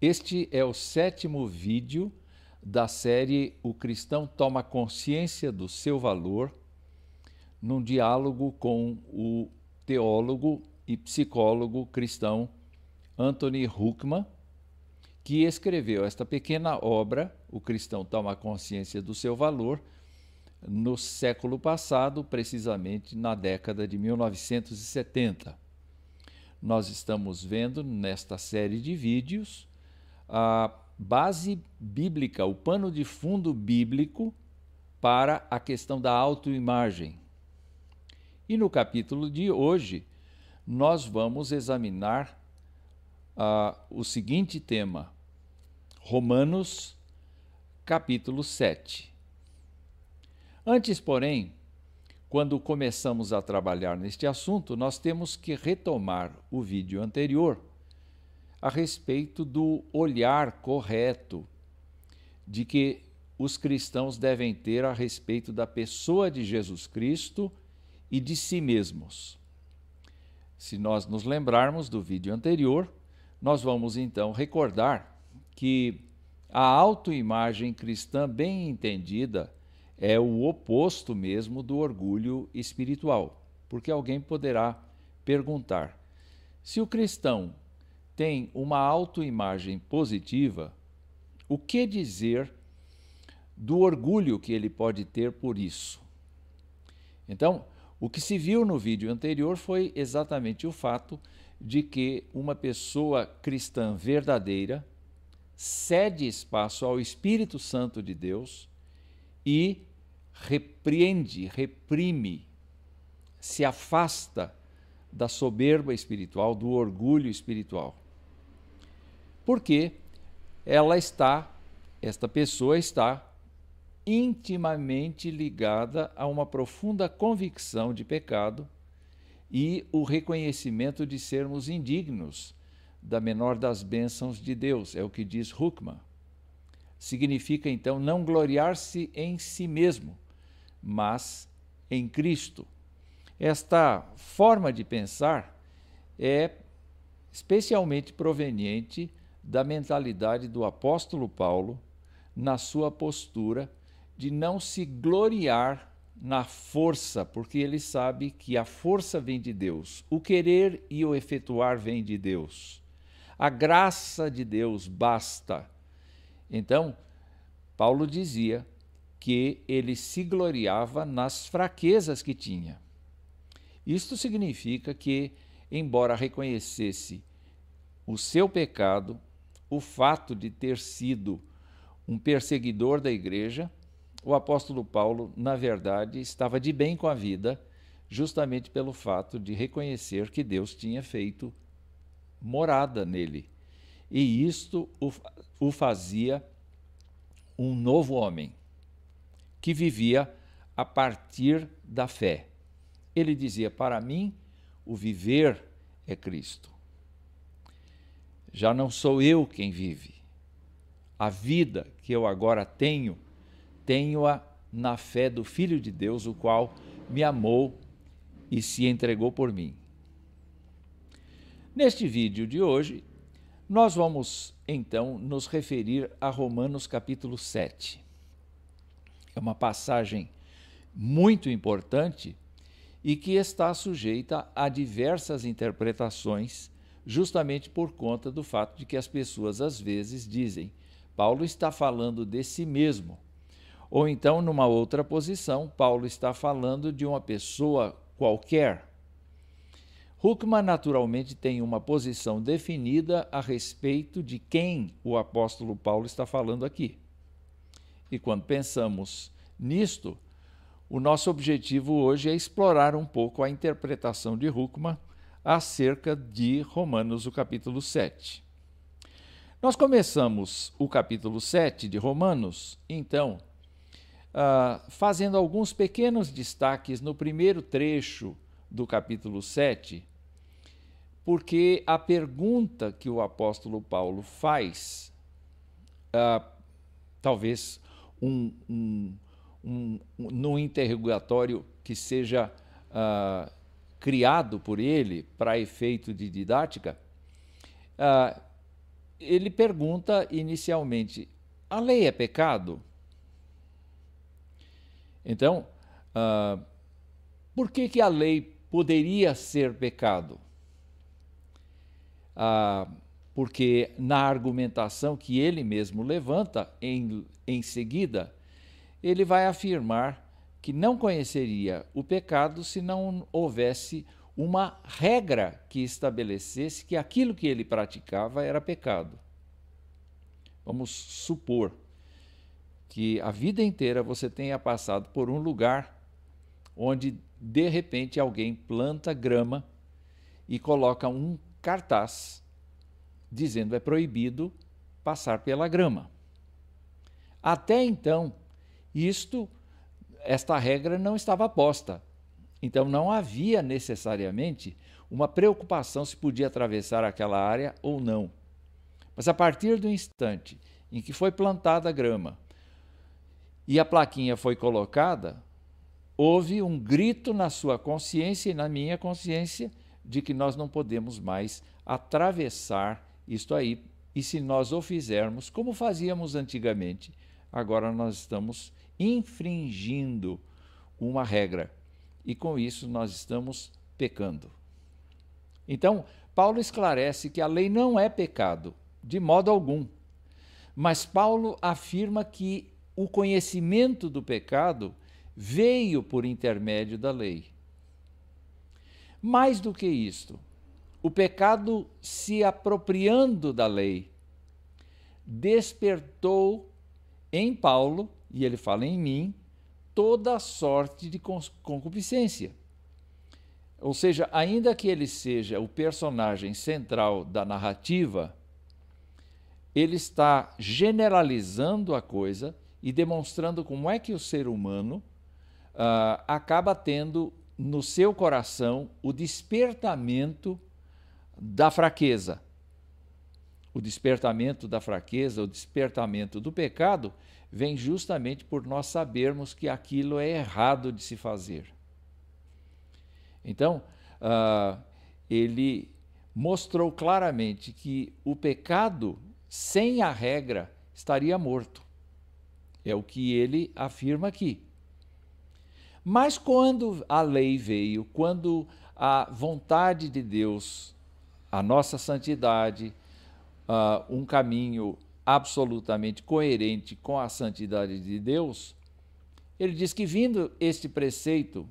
Este é o sétimo vídeo da série O Cristão Toma Consciência do Seu Valor, num diálogo com o teólogo e psicólogo cristão Anthony Huckman, que escreveu esta pequena obra, O Cristão Toma Consciência do Seu Valor, no século passado, precisamente na década de 1970. Nós estamos vendo nesta série de vídeos a base bíblica, o pano de fundo bíblico para a questão da autoimagem. E no capítulo de hoje, nós vamos examinar uh, o seguinte tema: Romanos, capítulo 7. Antes, porém, quando começamos a trabalhar neste assunto, nós temos que retomar o vídeo anterior a respeito do olhar correto de que os cristãos devem ter a respeito da pessoa de Jesus Cristo e de si mesmos. Se nós nos lembrarmos do vídeo anterior, nós vamos então recordar que a autoimagem cristã bem entendida é o oposto mesmo do orgulho espiritual. Porque alguém poderá perguntar: se o cristão tem uma autoimagem positiva, o que dizer do orgulho que ele pode ter por isso? Então, o que se viu no vídeo anterior foi exatamente o fato de que uma pessoa cristã verdadeira cede espaço ao Espírito Santo de Deus e repreende, reprime, se afasta da soberba espiritual, do orgulho espiritual. Porque ela está, esta pessoa está intimamente ligada a uma profunda convicção de pecado e o reconhecimento de sermos indignos da menor das bênçãos de Deus, é o que diz Huckman. Significa então não gloriar-se em si mesmo, mas em Cristo. Esta forma de pensar é especialmente proveniente da mentalidade do apóstolo Paulo na sua postura de não se gloriar na força, porque ele sabe que a força vem de Deus, o querer e o efetuar vem de Deus. A graça de Deus basta. Então, Paulo dizia que ele se gloriava nas fraquezas que tinha. Isto significa que, embora reconhecesse o seu pecado, o fato de ter sido um perseguidor da igreja, o apóstolo Paulo, na verdade, estava de bem com a vida, justamente pelo fato de reconhecer que Deus tinha feito morada nele. E isto o, fazia um novo homem que vivia a partir da fé. Ele dizia: Para mim, o viver é Cristo. Já não sou eu quem vive. A vida que eu agora tenho, tenho-a na fé do Filho de Deus, o qual me amou e se entregou por mim. Neste vídeo de hoje, nós vamos então nos referir a Romanos capítulo 7 é uma passagem muito importante e que está sujeita a diversas interpretações, justamente por conta do fato de que as pessoas às vezes dizem Paulo está falando de si mesmo. Ou então, numa outra posição, Paulo está falando de uma pessoa qualquer. Huckman naturalmente tem uma posição definida a respeito de quem o apóstolo Paulo está falando aqui. E quando pensamos nisto, o nosso objetivo hoje é explorar um pouco a interpretação de Huckman acerca de Romanos, o capítulo 7. Nós começamos o capítulo 7 de Romanos, então, uh, fazendo alguns pequenos destaques no primeiro trecho do capítulo 7, porque a pergunta que o apóstolo Paulo faz, uh, talvez um, um, um, um, num interrogatório que seja uh, criado por ele para efeito de didática, uh, ele pergunta inicialmente: a lei é pecado? Então, uh, por que, que a lei poderia ser pecado? Uh, porque na argumentação que ele mesmo levanta em, em seguida, ele vai afirmar que não conheceria o pecado se não houvesse uma regra que estabelecesse que aquilo que ele praticava era pecado. Vamos supor que a vida inteira você tenha passado por um lugar onde de repente alguém planta grama e coloca um cartaz dizendo é proibido passar pela grama. Até então, isto esta regra não estava posta. Então não havia necessariamente uma preocupação se podia atravessar aquela área ou não. Mas a partir do instante em que foi plantada a grama e a plaquinha foi colocada, houve um grito na sua consciência e na minha consciência de que nós não podemos mais atravessar isto aí. E se nós o fizermos como fazíamos antigamente, agora nós estamos infringindo uma regra e com isso nós estamos pecando. Então, Paulo esclarece que a lei não é pecado, de modo algum. Mas Paulo afirma que o conhecimento do pecado veio por intermédio da lei. Mais do que isto, o pecado se apropriando da lei despertou em Paulo e ele fala em mim, toda sorte de concupiscência. Ou seja, ainda que ele seja o personagem central da narrativa, ele está generalizando a coisa e demonstrando como é que o ser humano uh, acaba tendo no seu coração o despertamento da fraqueza. O despertamento da fraqueza, o despertamento do pecado, vem justamente por nós sabermos que aquilo é errado de se fazer. Então, uh, ele mostrou claramente que o pecado sem a regra estaria morto. É o que ele afirma aqui. Mas quando a lei veio, quando a vontade de Deus, a nossa santidade, uh, um caminho absolutamente coerente com a santidade de Deus, ele diz que, vindo este preceito,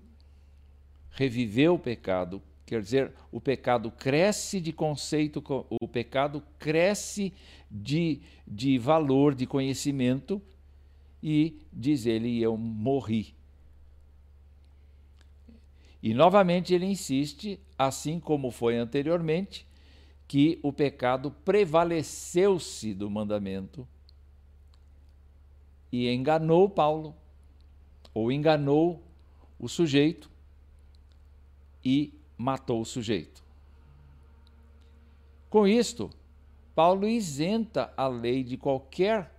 reviveu o pecado, quer dizer, o pecado cresce de conceito, o pecado cresce de, de valor, de conhecimento, e diz ele: Eu morri. E novamente ele insiste, assim como foi anteriormente, que o pecado prevaleceu-se do mandamento e enganou Paulo, ou enganou o sujeito e matou o sujeito. Com isto, Paulo isenta a lei de qualquer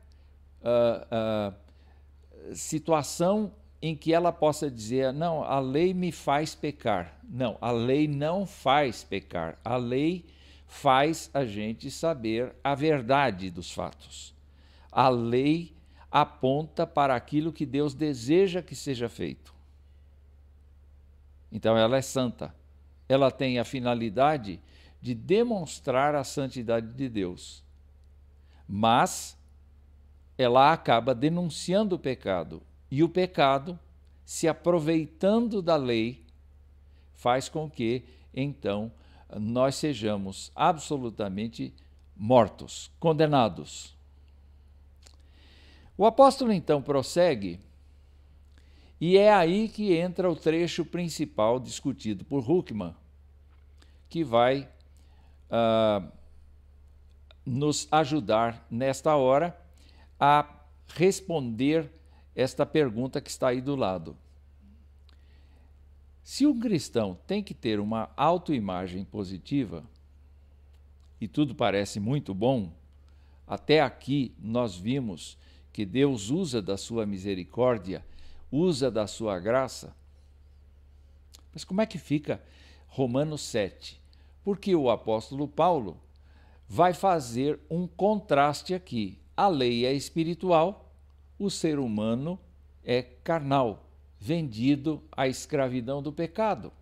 uh, uh, situação em que ela possa dizer: não, a lei me faz pecar. Não, a lei não faz pecar. A lei faz a gente saber a verdade dos fatos. A lei aponta para aquilo que Deus deseja que seja feito. Então ela é santa. Ela tem a finalidade de demonstrar a santidade de Deus. Mas ela acaba denunciando o pecado. E o pecado, se aproveitando da lei, faz com que, então, nós sejamos absolutamente mortos, condenados. O apóstolo então prossegue, e é aí que entra o trecho principal discutido por Huckman, que vai uh, nos ajudar nesta hora a responder esta pergunta que está aí do lado. Se um cristão tem que ter uma autoimagem positiva, e tudo parece muito bom, até aqui nós vimos que Deus usa da sua misericórdia, usa da sua graça. Mas como é que fica Romanos 7? Porque o apóstolo Paulo vai fazer um contraste aqui. A lei é espiritual, o ser humano é carnal, vendido à escravidão do pecado.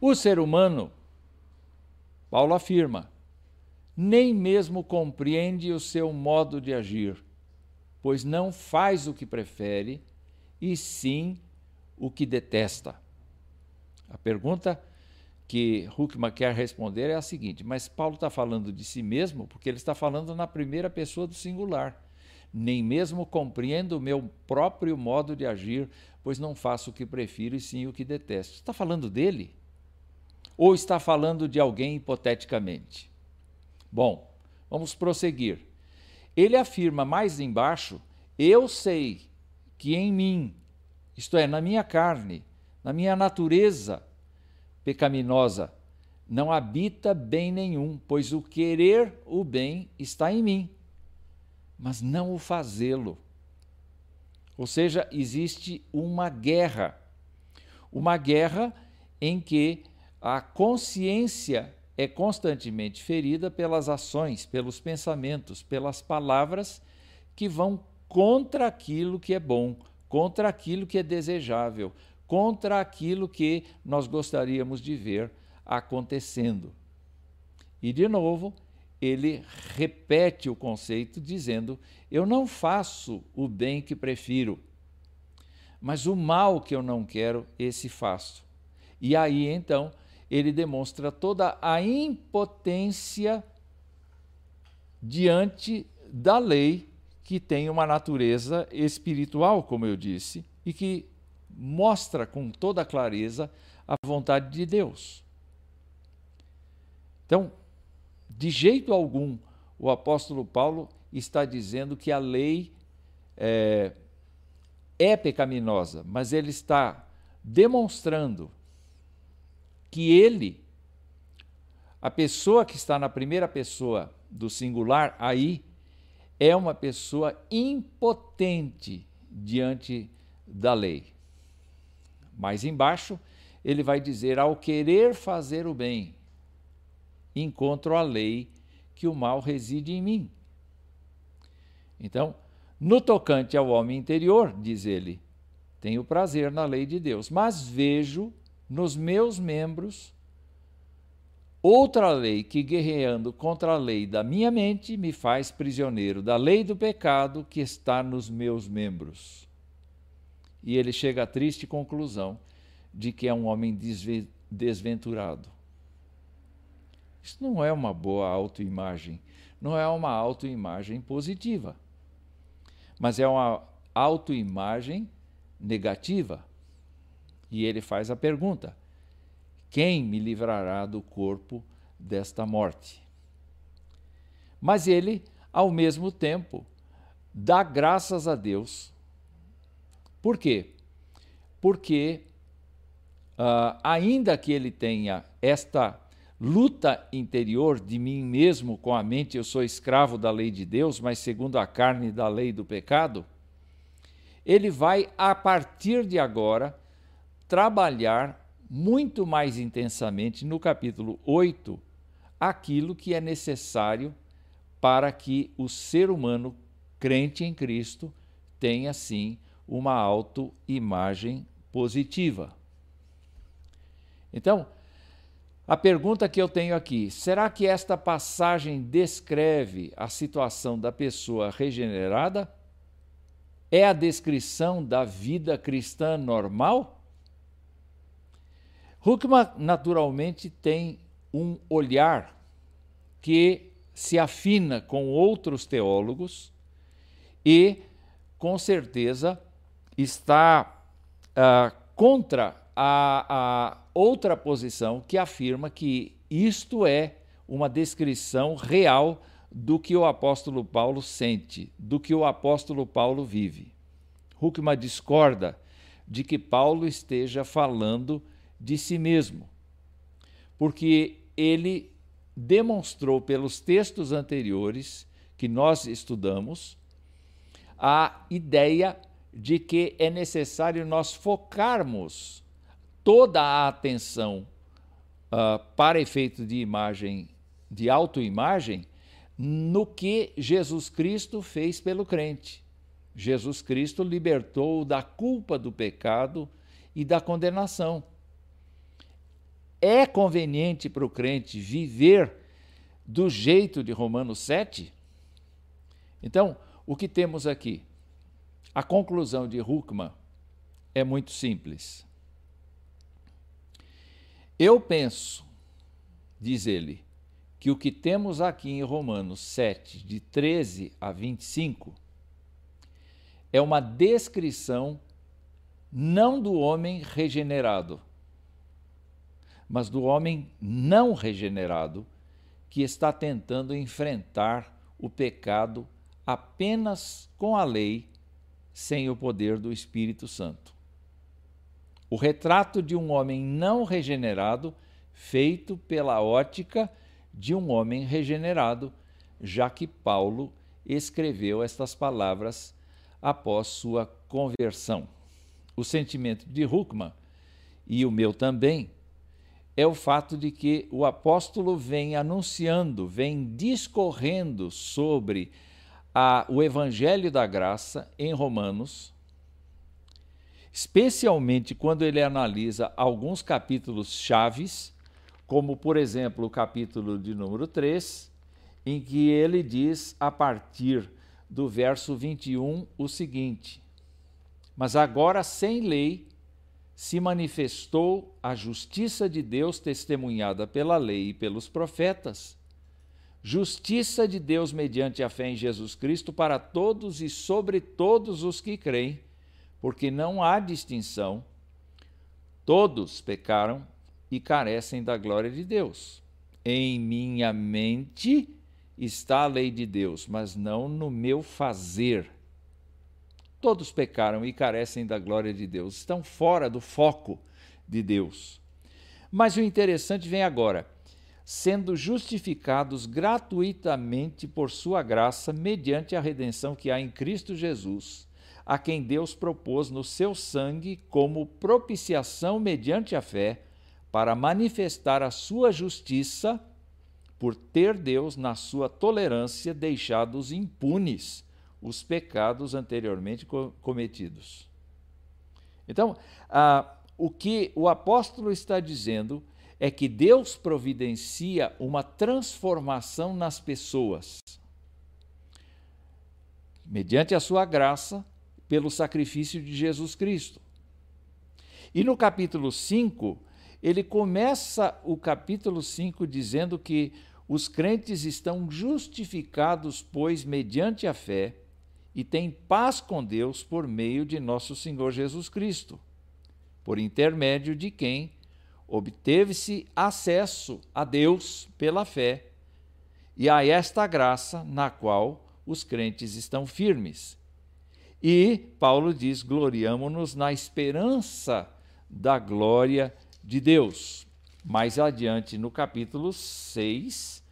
O ser humano, Paulo afirma, nem mesmo compreende o seu modo de agir, pois não faz o que prefere, e sim o que detesta. A pergunta que Huckman quer responder é a seguinte: mas Paulo está falando de si mesmo porque ele está falando na primeira pessoa do singular. Nem mesmo compreendo o meu próprio modo de agir, pois não faço o que prefiro e sim o que detesto. Está falando dele? Ou está falando de alguém hipoteticamente? Bom, vamos prosseguir. Ele afirma mais embaixo: Eu sei que em mim, isto é, na minha carne, na minha natureza pecaminosa, não habita bem nenhum, pois o querer o bem está em mim, mas não o fazê-lo. Ou seja, existe uma guerra. Uma guerra em que a consciência é constantemente ferida pelas ações, pelos pensamentos, pelas palavras que vão contra aquilo que é bom, contra aquilo que é desejável, contra aquilo que nós gostaríamos de ver acontecendo. E, de novo, ele repete o conceito dizendo: Eu não faço o bem que prefiro, mas o mal que eu não quero, esse faço. E aí então ele demonstra toda a impotência diante da lei que tem uma natureza espiritual, como eu disse, e que mostra com toda clareza a vontade de Deus. Então, de jeito algum, o apóstolo Paulo está dizendo que a lei é, é pecaminosa, mas ele está demonstrando que ele, a pessoa que está na primeira pessoa do singular aí, é uma pessoa impotente diante da lei. Mais embaixo, ele vai dizer: ao querer fazer o bem, encontro a lei que o mal reside em mim. Então, no tocante ao homem interior, diz ele, tenho prazer na lei de Deus, mas vejo nos meus membros outra lei que, guerreando contra a lei da minha mente, me faz prisioneiro da lei do pecado que está nos meus membros. E ele chega à triste conclusão de que é um homem desventurado. Isso não é uma boa autoimagem, não é uma autoimagem positiva, mas é uma autoimagem negativa. E ele faz a pergunta: Quem me livrará do corpo desta morte? Mas ele, ao mesmo tempo, dá graças a Deus. Por quê? Porque, uh, ainda que ele tenha esta luta interior de mim mesmo com a mente, eu sou escravo da lei de Deus, mas segundo a carne da lei do pecado, ele vai, a partir de agora, trabalhar muito mais intensamente no capítulo 8 aquilo que é necessário para que o ser humano crente em Cristo tenha sim uma autoimagem positiva. Então, a pergunta que eu tenho aqui: será que esta passagem descreve a situação da pessoa regenerada? É a descrição da vida cristã normal? Huckman, naturalmente, tem um olhar que se afina com outros teólogos e, com certeza, está uh, contra a, a outra posição que afirma que isto é uma descrição real do que o apóstolo Paulo sente, do que o apóstolo Paulo vive. Huckman discorda de que Paulo esteja falando de si mesmo, porque ele demonstrou pelos textos anteriores que nós estudamos a ideia de que é necessário nós focarmos toda a atenção uh, para efeito de imagem de autoimagem no que Jesus Cristo fez pelo crente. Jesus Cristo libertou da culpa do pecado e da condenação. É conveniente para o crente viver do jeito de Romanos 7? Então, o que temos aqui? A conclusão de Huckman é muito simples. Eu penso, diz ele, que o que temos aqui em Romanos 7, de 13 a 25, é uma descrição não do homem regenerado, mas do homem não regenerado que está tentando enfrentar o pecado apenas com a lei, sem o poder do Espírito Santo. O retrato de um homem não regenerado, feito pela ótica de um homem regenerado, já que Paulo escreveu estas palavras após sua conversão. O sentimento de Huckman, e o meu também, é o fato de que o apóstolo vem anunciando, vem discorrendo sobre a, o evangelho da graça em Romanos, especialmente quando ele analisa alguns capítulos chaves, como por exemplo o capítulo de número 3, em que ele diz a partir do verso 21 o seguinte: Mas agora sem lei se manifestou a justiça de Deus testemunhada pela lei e pelos profetas, justiça de Deus mediante a fé em Jesus Cristo para todos e sobre todos os que creem, porque não há distinção, todos pecaram e carecem da glória de Deus. Em minha mente está a lei de Deus, mas não no meu fazer. Todos pecaram e carecem da glória de Deus, estão fora do foco de Deus. Mas o interessante vem agora sendo justificados gratuitamente por sua graça, mediante a redenção que há em Cristo Jesus, a quem Deus propôs no seu sangue como propiciação mediante a fé, para manifestar a sua justiça, por ter Deus, na sua tolerância, deixados impunes os pecados anteriormente cometidos. Então, ah, o que o apóstolo está dizendo é que Deus providencia uma transformação nas pessoas, mediante a sua graça, pelo sacrifício de Jesus Cristo. E no capítulo 5, ele começa o capítulo 5 dizendo que os crentes estão justificados, pois, mediante a fé, e têm paz com Deus por meio de nosso Senhor Jesus Cristo, por intermédio de quem obteve-se acesso a Deus pela fé e a esta graça na qual os crentes estão firmes. E Paulo diz: gloriamo-nos na esperança da glória de Deus. Mais adiante, no capítulo 6,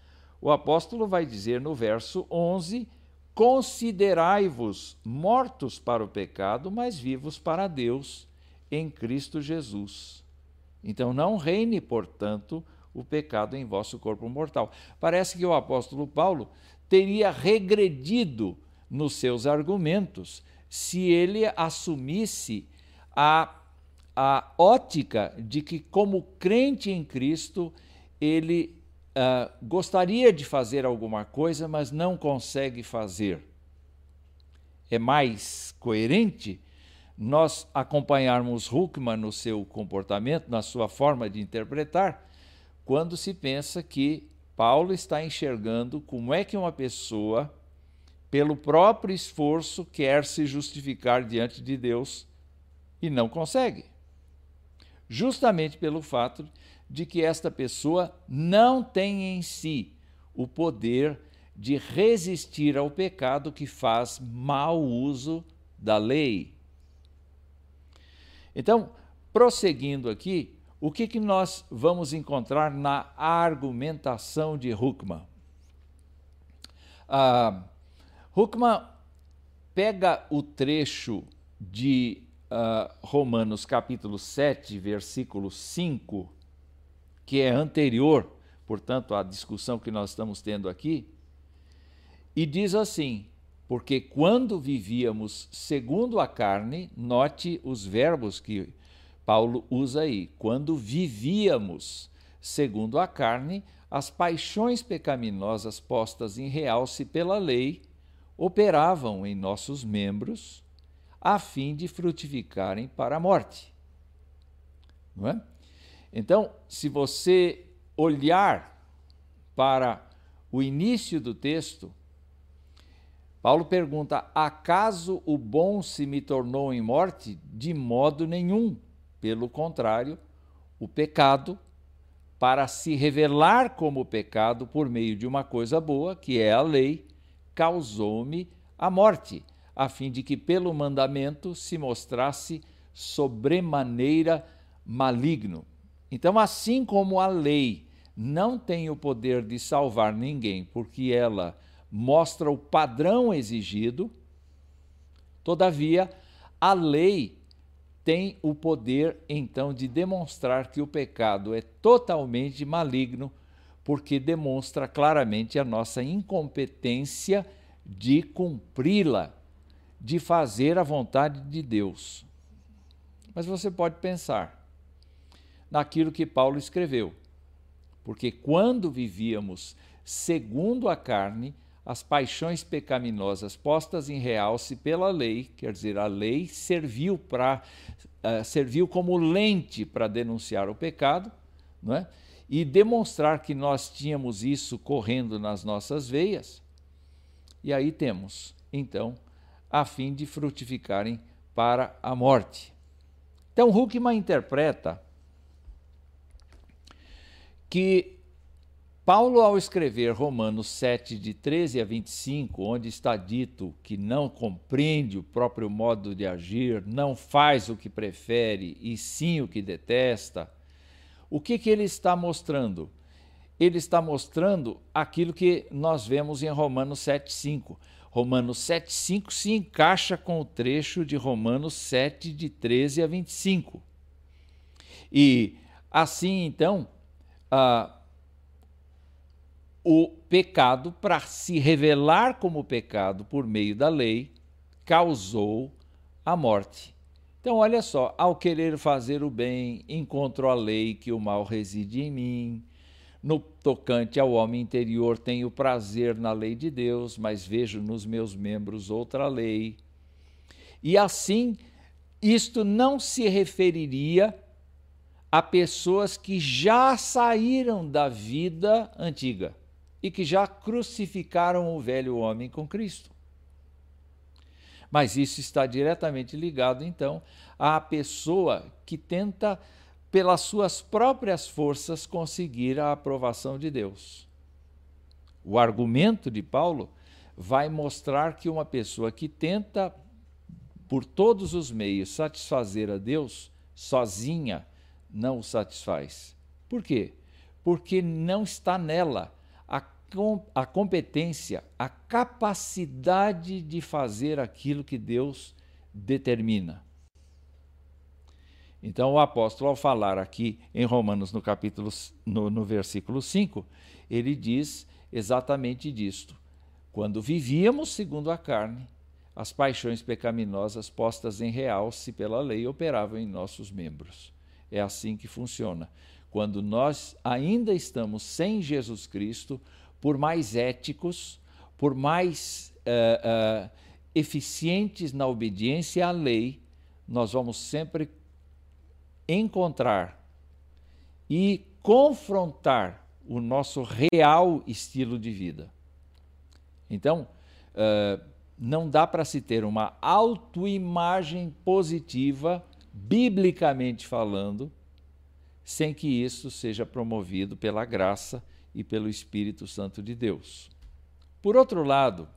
o apóstolo vai dizer no verso 11: Considerai-vos mortos para o pecado, mas vivos para Deus em Cristo Jesus. Então não reine, portanto, o pecado em vosso corpo mortal. Parece que o apóstolo Paulo teria regredido nos seus argumentos se ele assumisse a, a ótica de que, como crente em Cristo, ele uh, gostaria de fazer alguma coisa, mas não consegue fazer. É mais coerente nós acompanharmos Huckman no seu comportamento, na sua forma de interpretar, quando se pensa que Paulo está enxergando como é que uma pessoa, pelo próprio esforço, quer se justificar diante de Deus e não consegue. Justamente pelo fato de que esta pessoa não tem em si o poder de resistir ao pecado que faz mau uso da lei. Então, prosseguindo aqui, o que, que nós vamos encontrar na argumentação de Huckman? Ah, Huckman pega o trecho de uh, Romanos capítulo 7, versículo 5, que é anterior, portanto, a discussão que nós estamos tendo aqui, e diz assim: porque quando vivíamos segundo a carne, note os verbos que Paulo usa aí. Quando vivíamos segundo a carne, as paixões pecaminosas postas em realce pela lei operavam em nossos membros a fim de frutificarem para a morte. Não é? Então, se você olhar para o início do texto, Paulo pergunta: acaso o bom se me tornou em morte? De modo nenhum. Pelo contrário, o pecado, para se revelar como pecado por meio de uma coisa boa, que é a lei, causou-me a morte, a fim de que pelo mandamento se mostrasse sobremaneira maligno. Então, assim como a lei não tem o poder de salvar ninguém, porque ela mostra o padrão exigido, todavia, a lei tem o poder então de demonstrar que o pecado é totalmente maligno, porque demonstra claramente a nossa incompetência de cumpri-la, de fazer a vontade de Deus. Mas você pode pensar naquilo que Paulo escreveu, porque quando vivíamos segundo a carne, as paixões pecaminosas postas em realce pela lei, quer dizer, a lei serviu para uh, serviu como lente para denunciar o pecado, não é? E demonstrar que nós tínhamos isso correndo nas nossas veias. E aí temos, então, a fim de frutificarem para a morte. Então, Huckman interpreta que Paulo, ao escrever Romanos 7, de 13 a 25, onde está dito que não compreende o próprio modo de agir, não faz o que prefere e sim o que detesta, o que, que ele está mostrando? Ele está mostrando aquilo que nós vemos em Romanos 7, 5. Romanos 7, 5 se encaixa com o trecho de Romanos 7, de 13 a 25. E assim, então, ah, o pecado, para se revelar como pecado por meio da lei, causou a morte. Então, olha só, ao querer fazer o bem, encontro a lei que o mal reside em mim. No tocante ao homem interior, tenho prazer na lei de Deus, mas vejo nos meus membros outra lei. E assim, isto não se referiria a pessoas que já saíram da vida antiga e que já crucificaram o velho homem com Cristo. Mas isso está diretamente ligado, então, à pessoa que tenta, pelas suas próprias forças, conseguir a aprovação de Deus. O argumento de Paulo vai mostrar que uma pessoa que tenta, por todos os meios, satisfazer a Deus, sozinha, não o satisfaz. Por quê? Porque não está nela a competência, a capacidade de fazer aquilo que Deus determina. Então, o apóstolo, ao falar aqui em Romanos, no capítulo, no, no versículo 5, ele diz exatamente disto. Quando vivíamos segundo a carne, as paixões pecaminosas postas em realce pela lei operavam em nossos membros. É assim que funciona. Quando nós ainda estamos sem Jesus Cristo, por mais éticos, por mais uh, uh, eficientes na obediência à lei, nós vamos sempre encontrar e confrontar o nosso real estilo de vida. Então, uh, não dá para se ter uma autoimagem positiva, biblicamente falando, sem que isso seja promovido pela graça e pelo Espírito Santo de Deus. Por outro lado,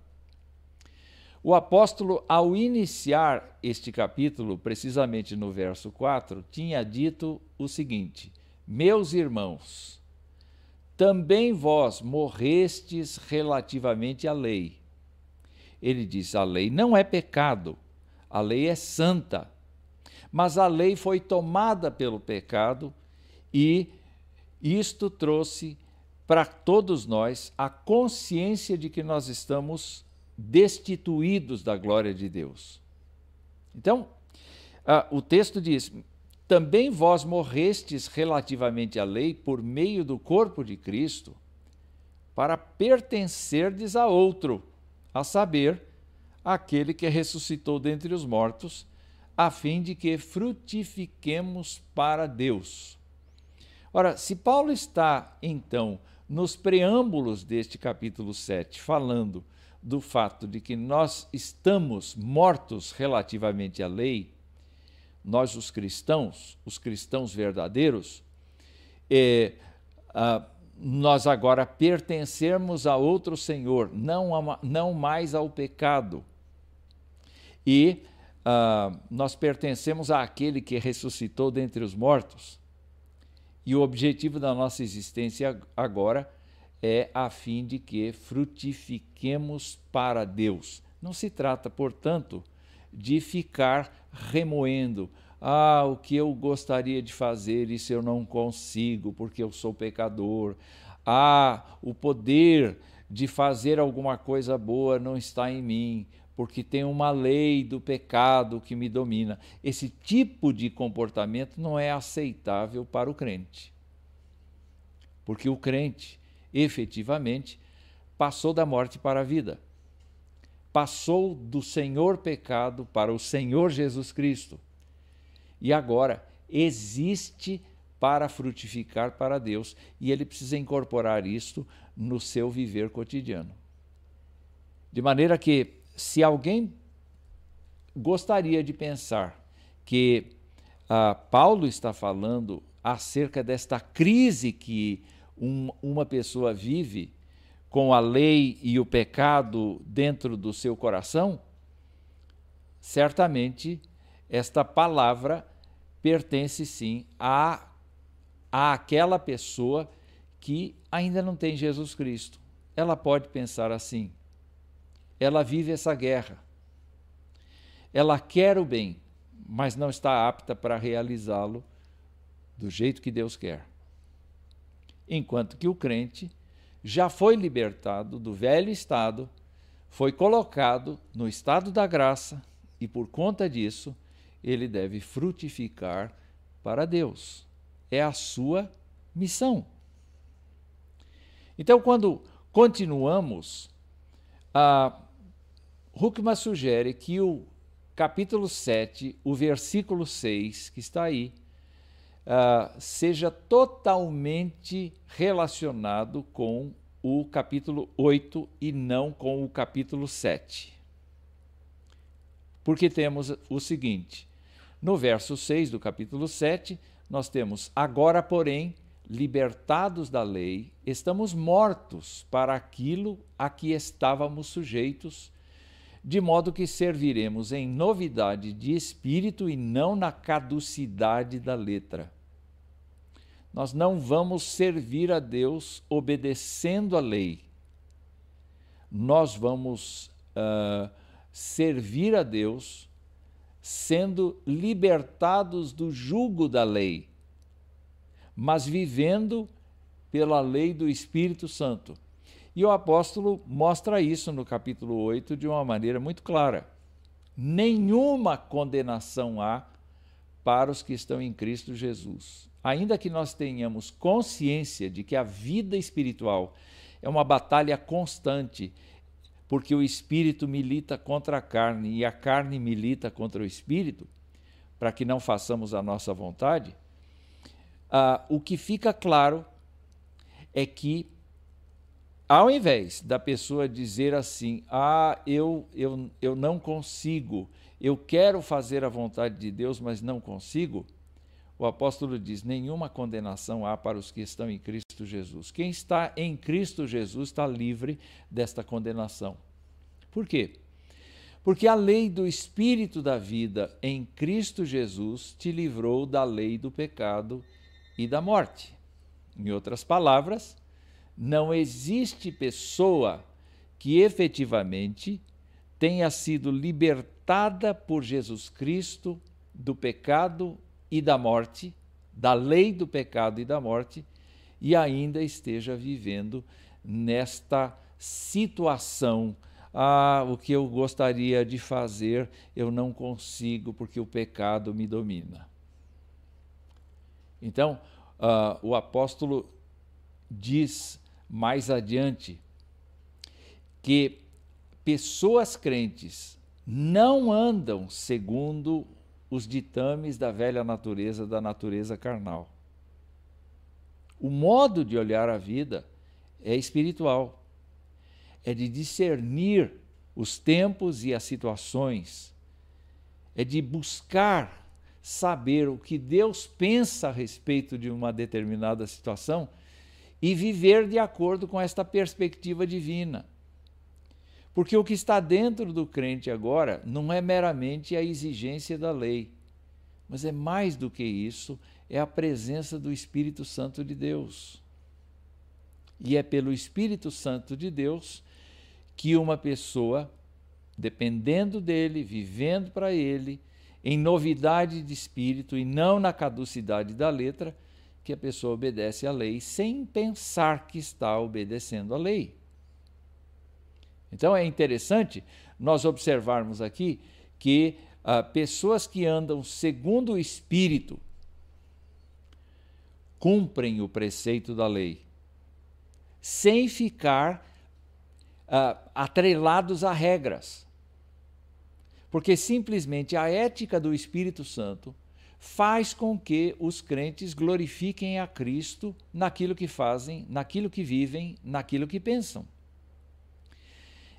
o apóstolo, ao iniciar este capítulo, precisamente no verso 4, tinha dito o seguinte: Meus irmãos, também vós morrestes relativamente à lei. Ele diz: a lei não é pecado, a lei é santa. Mas a lei foi tomada pelo pecado e isto trouxe para todos nós a consciência de que nós estamos destituídos da glória de Deus. Então, o texto diz: Também vós morrestes relativamente à lei por meio do corpo de Cristo, para pertencerdes a outro, a saber, aquele que ressuscitou dentre os mortos, a fim de que frutifiquemos para Deus. Ora, se Paulo está, então, nos preâmbulos deste capítulo 7, falando do fato de que nós estamos mortos relativamente à lei, nós, os cristãos, os cristãos verdadeiros, é, nós agora pertencemos a outro Senhor, não, a, não mais ao pecado. E ah, nós pertencemos àquele que ressuscitou dentre os mortos. E o objetivo da nossa existência agora é a fim de que frutifiquemos para Deus. Não se trata, portanto, de ficar remoendo. Ah, o que eu gostaria de fazer, isso eu não consigo porque eu sou pecador. Ah, o poder de fazer alguma coisa boa não está em mim, porque tem uma lei do pecado que me domina. Esse tipo de comportamento não é aceitável para o crente. Porque o crente, efetivamente, passou da morte para a vida. Passou do Senhor pecado para o Senhor Jesus Cristo. E agora existe para frutificar para Deus, e ele precisa incorporar isto no seu viver cotidiano. De maneira que se alguém gostaria de pensar que ah, Paulo está falando acerca desta crise que um, uma pessoa vive com a lei e o pecado dentro do seu coração, certamente esta palavra pertence sim a, a aquela pessoa que ainda não tem Jesus Cristo. Ela pode pensar assim ela vive essa guerra. Ela quer o bem, mas não está apta para realizá-lo do jeito que Deus quer. Enquanto que o crente já foi libertado do velho estado, foi colocado no estado da graça e por conta disso ele deve frutificar para Deus. É a sua missão. Então, quando continuamos a Huckman sugere que o capítulo 7, o versículo 6, que está aí, uh, seja totalmente relacionado com o capítulo 8 e não com o capítulo 7. Porque temos o seguinte: no verso 6 do capítulo 7, nós temos: Agora, porém, libertados da lei, estamos mortos para aquilo a que estávamos sujeitos de modo que serviremos em novidade de espírito e não na caducidade da letra. Nós não vamos servir a Deus obedecendo a lei. Nós vamos uh, servir a Deus sendo libertados do jugo da lei, mas vivendo pela lei do Espírito Santo. E o apóstolo mostra isso no capítulo 8 de uma maneira muito clara. Nenhuma condenação há para os que estão em Cristo Jesus. Ainda que nós tenhamos consciência de que a vida espiritual é uma batalha constante, porque o espírito milita contra a carne e a carne milita contra o espírito, para que não façamos a nossa vontade, ah, o que fica claro é que ao invés da pessoa dizer assim: ah, eu, eu, eu não consigo, eu quero fazer a vontade de Deus, mas não consigo, o apóstolo diz: nenhuma condenação há para os que estão em Cristo Jesus. Quem está em Cristo Jesus está livre desta condenação. Por quê? Porque a lei do Espírito da vida em Cristo Jesus te livrou da lei do pecado e da morte. Em outras palavras, não existe pessoa que efetivamente tenha sido libertada por Jesus Cristo do pecado e da morte, da lei do pecado e da morte, e ainda esteja vivendo nesta situação. Ah, o que eu gostaria de fazer, eu não consigo porque o pecado me domina. Então, uh, o apóstolo diz mais adiante que pessoas crentes não andam segundo os ditames da velha natureza, da natureza carnal. O modo de olhar a vida é espiritual, é de discernir os tempos e as situações, é de buscar saber o que Deus pensa a respeito de uma determinada situação e viver de acordo com esta perspectiva divina. Porque o que está dentro do crente agora não é meramente a exigência da lei, mas é mais do que isso, é a presença do Espírito Santo de Deus. E é pelo Espírito Santo de Deus que uma pessoa, dependendo dele, vivendo para ele, em novidade de espírito e não na caducidade da letra, que a pessoa obedece à lei sem pensar que está obedecendo à lei. Então é interessante nós observarmos aqui que ah, pessoas que andam segundo o Espírito cumprem o preceito da lei, sem ficar ah, atrelados a regras. Porque simplesmente a ética do Espírito Santo faz com que os crentes glorifiquem a Cristo naquilo que fazem, naquilo que vivem, naquilo que pensam.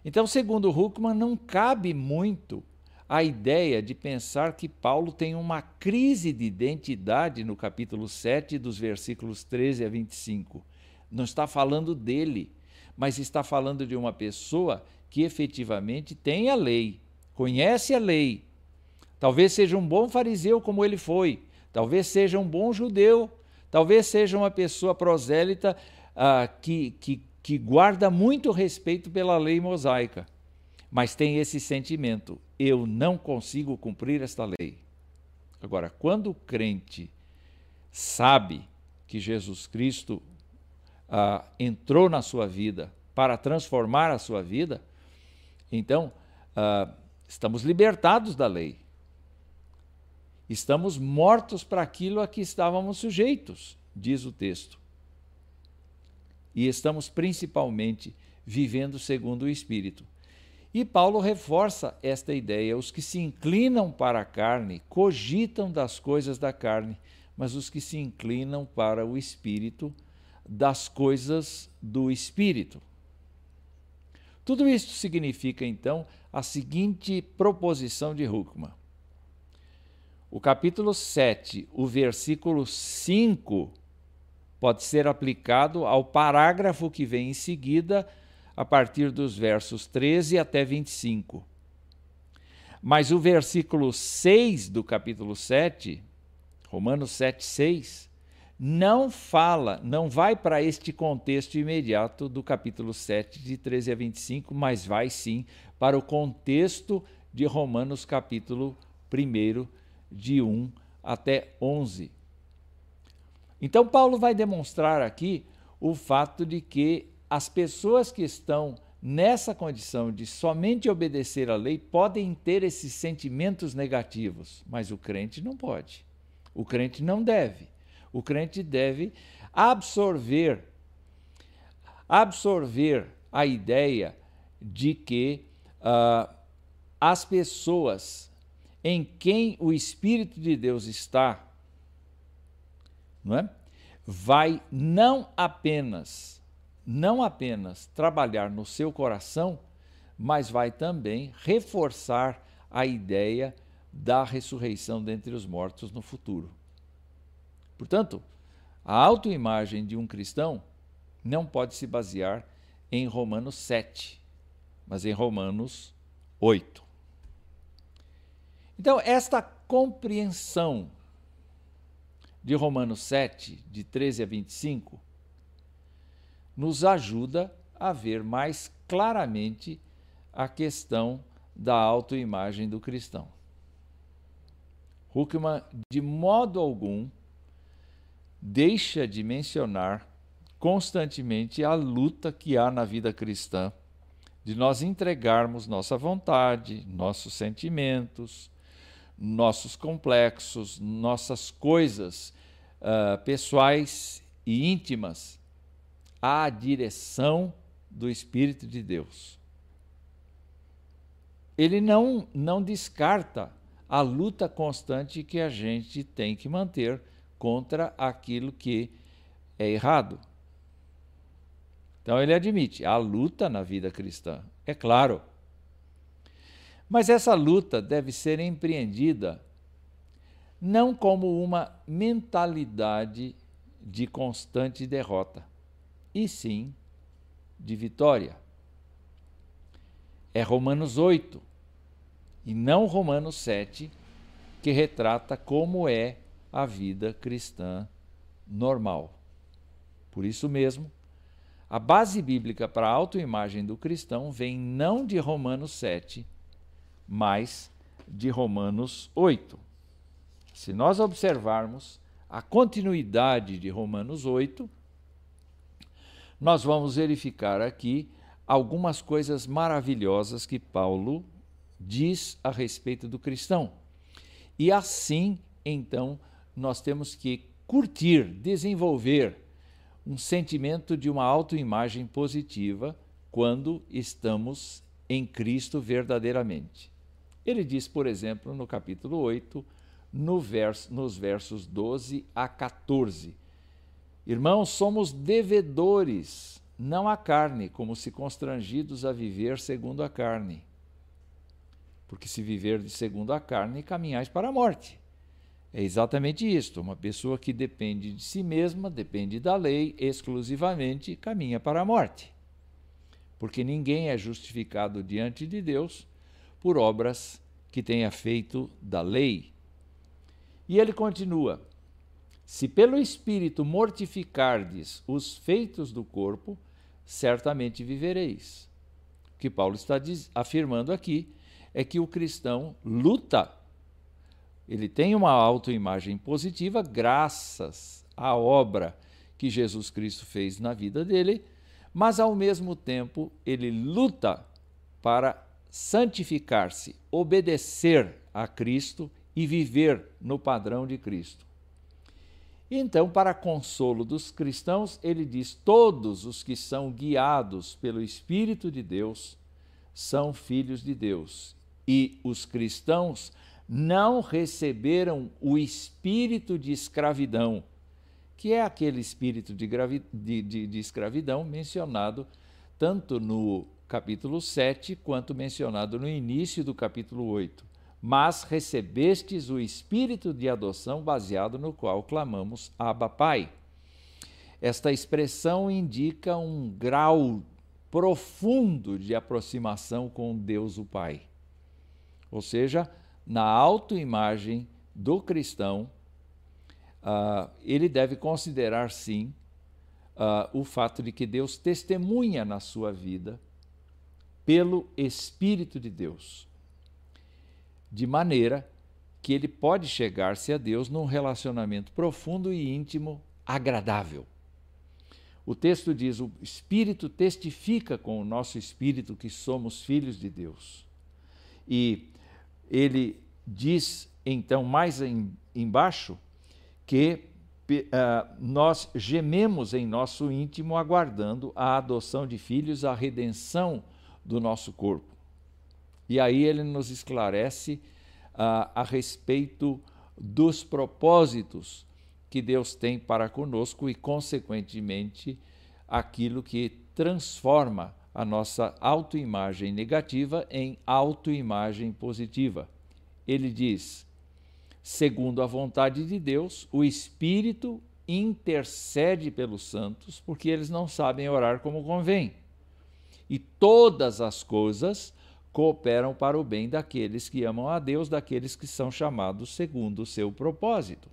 Então, segundo Huckman, não cabe muito a ideia de pensar que Paulo tem uma crise de identidade no capítulo 7, dos versículos 13 a 25. Não está falando dele, mas está falando de uma pessoa que efetivamente tem a lei, conhece a lei. Talvez seja um bom fariseu como ele foi, talvez seja um bom judeu, talvez seja uma pessoa prosélita ah, que, que que guarda muito respeito pela lei mosaica, mas tem esse sentimento: eu não consigo cumprir esta lei. Agora, quando o crente sabe que Jesus Cristo ah, entrou na sua vida para transformar a sua vida, então ah, estamos libertados da lei. Estamos mortos para aquilo a que estávamos sujeitos, diz o texto e estamos principalmente vivendo segundo o Espírito. E Paulo reforça esta ideia: os que se inclinam para a carne cogitam das coisas da carne, mas os que se inclinam para o Espírito, das coisas do Espírito. Tudo isso significa, então, a seguinte proposição de Huckman. O capítulo 7, o versículo 5 pode ser aplicado ao parágrafo que vem em seguida, a partir dos versos 13 até 25. Mas o versículo 6 do capítulo 7, Romanos 7, 6, não fala, não vai para este contexto imediato do capítulo 7, de 13 a 25, mas vai sim para o contexto de Romanos, capítulo 1, de 1 até 11. Então, Paulo vai demonstrar aqui o fato de que as pessoas que estão nessa condição de somente obedecer à lei podem ter esses sentimentos negativos, mas o crente não pode. O crente não deve. O crente deve absorver absorver a ideia de que uh, as pessoas em quem o Espírito de Deus está não é? vai não apenas não apenas trabalhar no seu coração, mas vai também reforçar a ideia da ressurreição dentre os mortos no futuro. Portanto, a autoimagem de um cristão não pode se basear em Romanos 7, mas em Romanos 8. Então, esta compreensão de Romanos 7, de 13 a 25, nos ajuda a ver mais claramente a questão da autoimagem do cristão. Huckman, de modo algum, deixa de mencionar constantemente a luta que há na vida cristã de nós entregarmos nossa vontade, nossos sentimentos, nossos complexos, nossas coisas uh, pessoais e íntimas à direção do Espírito de Deus. Ele não, não descarta a luta constante que a gente tem que manter contra aquilo que é errado. Então ele admite a luta na vida cristã, é claro. Mas essa luta deve ser empreendida não como uma mentalidade de constante derrota, e sim de vitória. É Romanos 8 e não Romanos 7 que retrata como é a vida cristã normal. Por isso mesmo, a base bíblica para a autoimagem do cristão vem não de Romanos 7, mas de Romanos 8. Se nós observarmos a continuidade de Romanos 8, nós vamos verificar aqui algumas coisas maravilhosas que Paulo diz a respeito do cristão. E assim, então, nós temos que curtir, desenvolver um sentimento de uma autoimagem positiva quando estamos em Cristo verdadeiramente. Ele diz, por exemplo, no capítulo 8, no verso, nos versos 12 a 14: Irmãos, somos devedores, não à carne, como se constrangidos a viver segundo a carne. Porque se viver de segundo a carne, caminhais para a morte. É exatamente isto. Uma pessoa que depende de si mesma, depende da lei exclusivamente, caminha para a morte. Porque ninguém é justificado diante de Deus por obras que tenha feito da lei. E ele continua: Se pelo Espírito mortificardes os feitos do corpo, certamente vivereis. O que Paulo está afirmando aqui é que o cristão luta ele tem uma autoimagem positiva graças à obra que Jesus Cristo fez na vida dele, mas ao mesmo tempo ele luta para santificar-se, obedecer a Cristo e viver no padrão de Cristo. Então, para consolo dos cristãos, ele diz: todos os que são guiados pelo Espírito de Deus são filhos de Deus. E os cristãos não receberam o espírito de escravidão, que é aquele espírito de, de, de, de escravidão mencionado tanto no capítulo 7 quanto mencionado no início do capítulo 8. Mas recebestes o espírito de adoção baseado no qual clamamos Abba Pai. Esta expressão indica um grau profundo de aproximação com Deus o Pai. Ou seja, na autoimagem do cristão, uh, ele deve considerar sim uh, o fato de que Deus testemunha na sua vida pelo Espírito de Deus, de maneira que ele pode chegar-se a Deus num relacionamento profundo e íntimo, agradável. O texto diz: o Espírito testifica com o nosso espírito que somos filhos de Deus. E ele diz então mais em, embaixo que uh, nós gememos em nosso íntimo aguardando a adoção de filhos, a redenção do nosso corpo. E aí ele nos esclarece uh, a respeito dos propósitos que Deus tem para conosco e, consequentemente, aquilo que transforma a nossa autoimagem negativa em autoimagem positiva. Ele diz: segundo a vontade de Deus, o Espírito intercede pelos santos, porque eles não sabem orar como convém. E todas as coisas cooperam para o bem daqueles que amam a Deus, daqueles que são chamados segundo o seu propósito.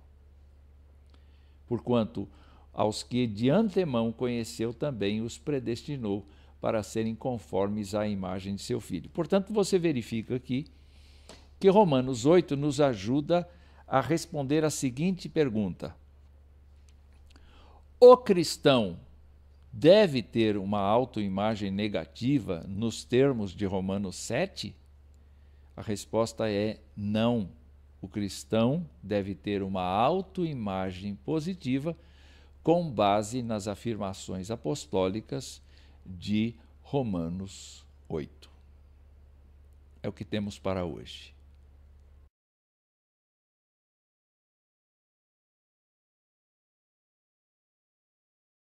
Porquanto aos que de antemão conheceu também os predestinou para serem conformes à imagem de seu filho. Portanto, você verifica aqui que Romanos 8 nos ajuda a responder a seguinte pergunta: O cristão deve ter uma autoimagem negativa nos termos de Romanos 7? A resposta é não. O cristão deve ter uma autoimagem positiva com base nas afirmações apostólicas de Romanos 8. É o que temos para hoje.